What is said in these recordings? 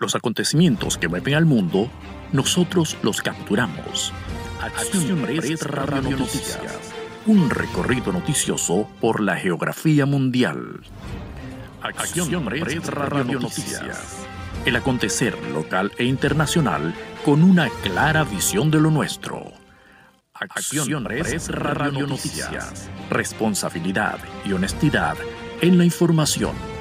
Los acontecimientos que mueven al mundo, nosotros los capturamos. Acción Press Radio Noticias. Un recorrido noticioso por la geografía mundial. Acción Press Radio Noticias. El acontecer local e internacional con una clara visión de lo nuestro. Acción Press Radio Noticias. Responsabilidad y honestidad en la información.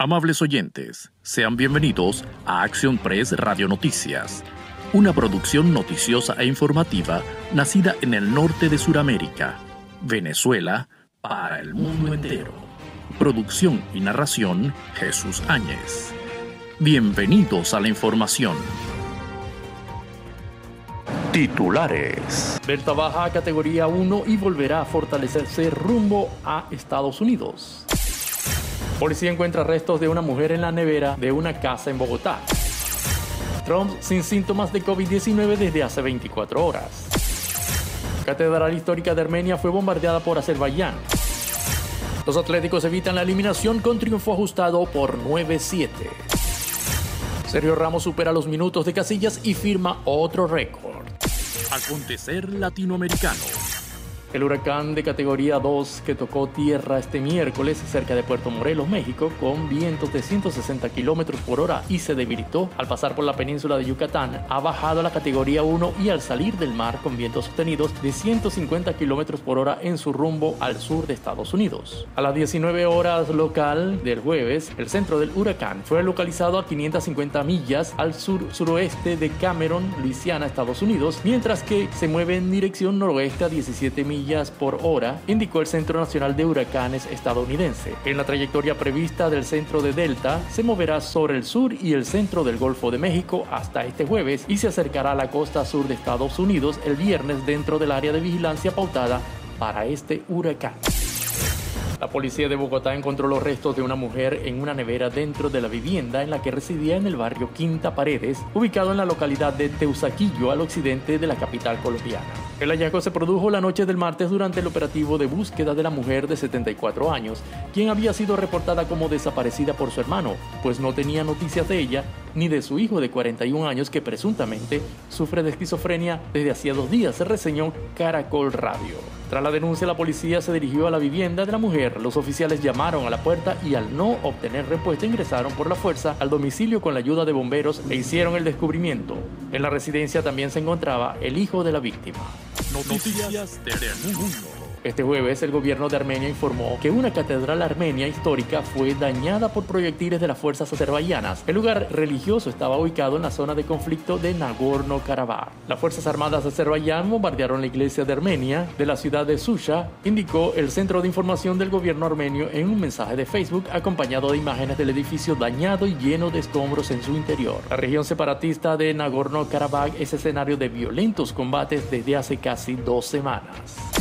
Amables oyentes, sean bienvenidos a Acción Press Radio Noticias, una producción noticiosa e informativa nacida en el norte de Sudamérica, Venezuela, para el mundo entero. Producción y narración Jesús Áñez. Bienvenidos a la información. Titulares. Berta baja a categoría 1 y volverá a fortalecerse rumbo a Estados Unidos. Policía encuentra restos de una mujer en la nevera de una casa en Bogotá. Trump sin síntomas de COVID-19 desde hace 24 horas. Catedral Histórica de Armenia fue bombardeada por Azerbaiyán. Los Atléticos evitan la eliminación con triunfo ajustado por 9-7. Sergio Ramos supera los minutos de casillas y firma otro récord. Acontecer latinoamericano. El huracán de categoría 2 que tocó tierra este miércoles cerca de Puerto Morelos, México, con vientos de 160 kilómetros por hora y se debilitó al pasar por la península de Yucatán, ha bajado a la categoría 1 y al salir del mar con vientos sostenidos de 150 kilómetros por hora en su rumbo al sur de Estados Unidos. A las 19 horas local del jueves, el centro del huracán fue localizado a 550 millas al sur-suroeste de Cameron, Luisiana, Estados Unidos, mientras que se mueve en dirección noroeste a 17 millas por hora, indicó el Centro Nacional de Huracanes estadounidense. En la trayectoria prevista del centro de Delta, se moverá sobre el sur y el centro del Golfo de México hasta este jueves y se acercará a la costa sur de Estados Unidos el viernes dentro del área de vigilancia pautada para este huracán. La policía de Bogotá encontró los restos de una mujer en una nevera dentro de la vivienda en la que residía en el barrio Quinta Paredes, ubicado en la localidad de Teusaquillo, al occidente de la capital colombiana. El hallazgo se produjo la noche del martes durante el operativo de búsqueda de la mujer de 74 años, quien había sido reportada como desaparecida por su hermano, pues no tenía noticias de ella ni de su hijo de 41 años que presuntamente sufre de esquizofrenia desde hacía dos días, se reseñó Caracol Radio. Tras la denuncia, la policía se dirigió a la vivienda de la mujer. Los oficiales llamaron a la puerta y al no obtener respuesta ingresaron por la fuerza al domicilio con la ayuda de bomberos e hicieron el descubrimiento. En la residencia también se encontraba el hijo de la víctima. Noticias del mundo. Este jueves el gobierno de Armenia informó que una catedral armenia histórica fue dañada por proyectiles de las fuerzas azerbaiyanas. El lugar religioso estaba ubicado en la zona de conflicto de Nagorno-Karabaj. Las Fuerzas Armadas de Azerbaiyán bombardearon la iglesia de Armenia de la ciudad de Susha, indicó el Centro de Información del gobierno armenio en un mensaje de Facebook acompañado de imágenes del edificio dañado y lleno de escombros en su interior. La región separatista de Nagorno-Karabaj es escenario de violentos combates desde hace casi dos semanas.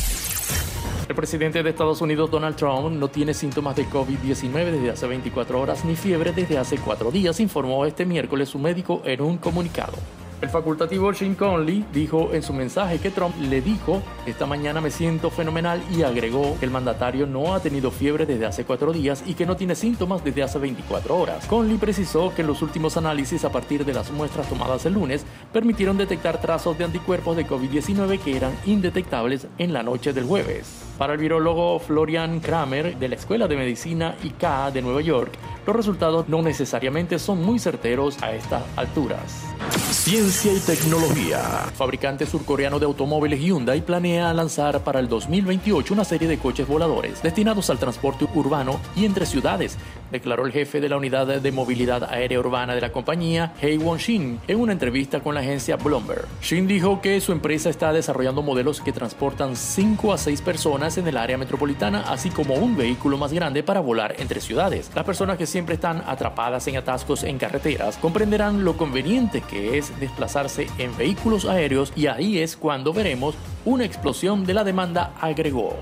El presidente de Estados Unidos, Donald Trump, no tiene síntomas de COVID-19 desde hace 24 horas ni fiebre desde hace cuatro días, informó este miércoles su médico en un comunicado. El facultativo Jim Conley dijo en su mensaje que Trump le dijo, esta mañana me siento fenomenal y agregó que el mandatario no ha tenido fiebre desde hace cuatro días y que no tiene síntomas desde hace 24 horas. Conley precisó que los últimos análisis a partir de las muestras tomadas el lunes permitieron detectar trazos de anticuerpos de COVID-19 que eran indetectables en la noche del jueves. Para el virólogo Florian Kramer de la Escuela de Medicina ICA de Nueva York, los resultados no necesariamente son muy certeros a estas alturas. Ciencia y tecnología. Fabricante surcoreano de automóviles Hyundai planea lanzar para el 2028 una serie de coches voladores destinados al transporte urbano y entre ciudades, declaró el jefe de la unidad de movilidad aérea urbana de la compañía, Hei Won-shin, en una entrevista con la agencia Bloomberg. Shin dijo que su empresa está desarrollando modelos que transportan 5 a 6 personas en el área metropolitana, así como un vehículo más grande para volar entre ciudades. Las personas que siempre están atrapadas en atascos en carreteras comprenderán lo conveniente que es desplazarse en vehículos aéreos y ahí es cuando veremos una explosión de la demanda, agregó.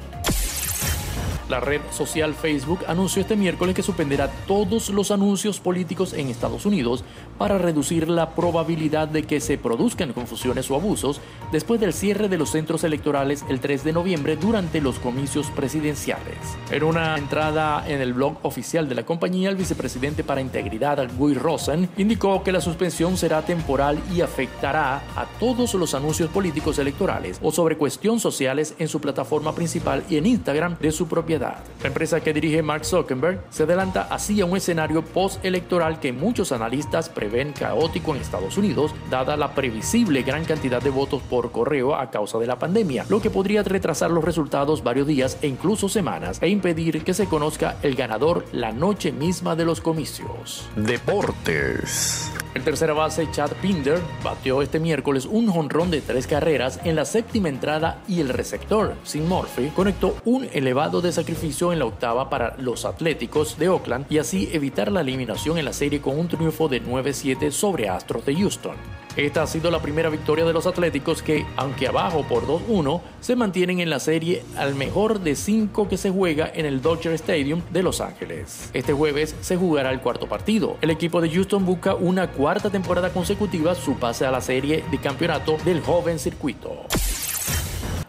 La red social Facebook anunció este miércoles que suspenderá todos los anuncios políticos en Estados Unidos para reducir la probabilidad de que se produzcan confusiones o abusos después del cierre de los centros electorales el 3 de noviembre durante los comicios presidenciales. En una entrada en el blog oficial de la compañía, el vicepresidente para Integridad, Guy Rosen, indicó que la suspensión será temporal y afectará a todos los anuncios políticos electorales o sobre cuestiones sociales en su plataforma principal y en Instagram de su la empresa que dirige Mark Zuckerberg se adelanta así a un escenario postelectoral que muchos analistas prevén caótico en Estados Unidos, dada la previsible gran cantidad de votos por correo a causa de la pandemia, lo que podría retrasar los resultados varios días e incluso semanas e impedir que se conozca el ganador la noche misma de los comicios. Deportes. El tercera base Chad Pinder batió este miércoles un jonrón de tres carreras en la séptima entrada y el receptor, Sin Murphy, conectó un elevado de sacrificio en la octava para los Atléticos de Oakland y así evitar la eliminación en la serie con un triunfo de 9-7 sobre Astros de Houston. Esta ha sido la primera victoria de los Atléticos que, aunque abajo por 2-1, se mantienen en la serie al mejor de cinco que se juega en el Dodger Stadium de Los Ángeles. Este jueves se jugará el cuarto partido. El equipo de Houston busca una cuarta temporada consecutiva su pase a la serie de campeonato del joven circuito.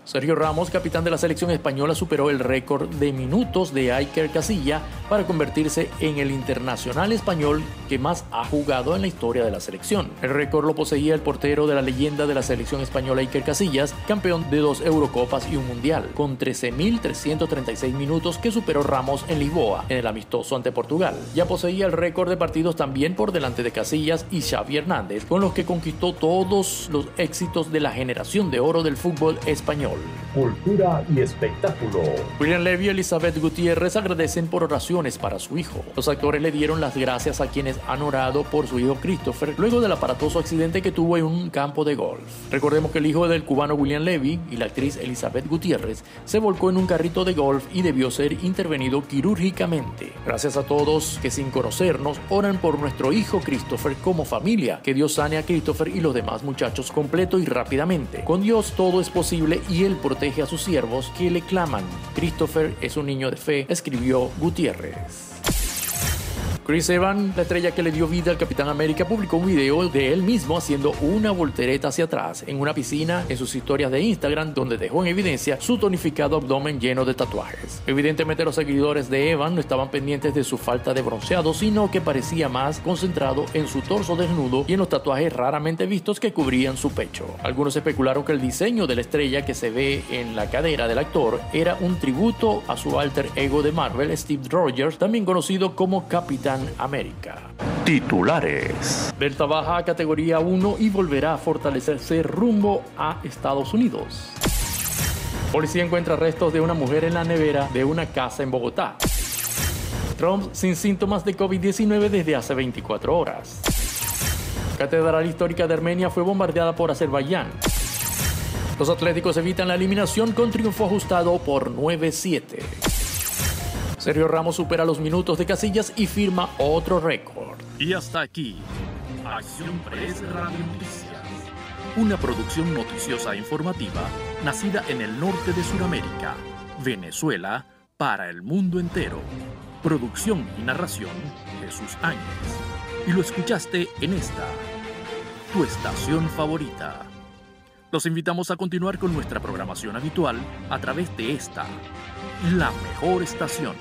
Sergio Ramos, capitán de la selección española, superó el récord de minutos de Iker Casilla para convertirse en el internacional español que más ha jugado en la historia de la selección. El récord lo poseía el portero de la leyenda de la selección española Iker Casillas, campeón de dos Eurocopas y un Mundial, con 13.336 minutos que superó Ramos en Lisboa, en el amistoso ante Portugal. Ya poseía el récord de partidos también por delante de Casillas y Xavi Hernández, con los que conquistó todos los éxitos de la generación de oro del fútbol español. Cultura y espectáculo. William Levy y Elizabeth Gutiérrez agradecen por oraciones para su hijo. Los actores le dieron las gracias a quienes han orado por su hijo Christopher luego del aparatoso accidente que tuvo en un campo de golf. Recordemos que el hijo del cubano William Levy y la actriz Elizabeth Gutiérrez se volcó en un carrito de golf y debió ser intervenido quirúrgicamente. Gracias a todos que sin conocernos oran por nuestro hijo Christopher como familia. Que Dios sane a Christopher y los demás muchachos completo y rápidamente. Con Dios todo es posible y él protege a sus siervos que le claman. Christopher es un niño de fe, escribió Gutiérrez. Chris Evans, la estrella que le dio vida al Capitán América, publicó un video de él mismo haciendo una voltereta hacia atrás en una piscina en sus historias de Instagram donde dejó en evidencia su tonificado abdomen lleno de tatuajes. Evidentemente los seguidores de Evans no estaban pendientes de su falta de bronceado, sino que parecía más concentrado en su torso desnudo y en los tatuajes raramente vistos que cubrían su pecho. Algunos especularon que el diseño de la estrella que se ve en la cadera del actor era un tributo a su alter ego de Marvel, Steve Rogers, también conocido como Capitán América. Titulares. Delta baja a categoría 1 y volverá a fortalecerse rumbo a Estados Unidos. Policía encuentra restos de una mujer en la nevera de una casa en Bogotá. Trump sin síntomas de COVID-19 desde hace 24 horas. Catedral Histórica de Armenia fue bombardeada por Azerbaiyán. Los Atléticos evitan la eliminación con triunfo ajustado por 9-7. Sergio Ramos supera los minutos de Casillas y firma otro récord. Y hasta aquí, Acción Press Radio Noticias. Una producción noticiosa e informativa nacida en el norte de Sudamérica, Venezuela, para el mundo entero. Producción y narración, Jesús Áñez. Y lo escuchaste en esta, tu estación favorita. Los invitamos a continuar con nuestra programación habitual a través de esta, la mejor estación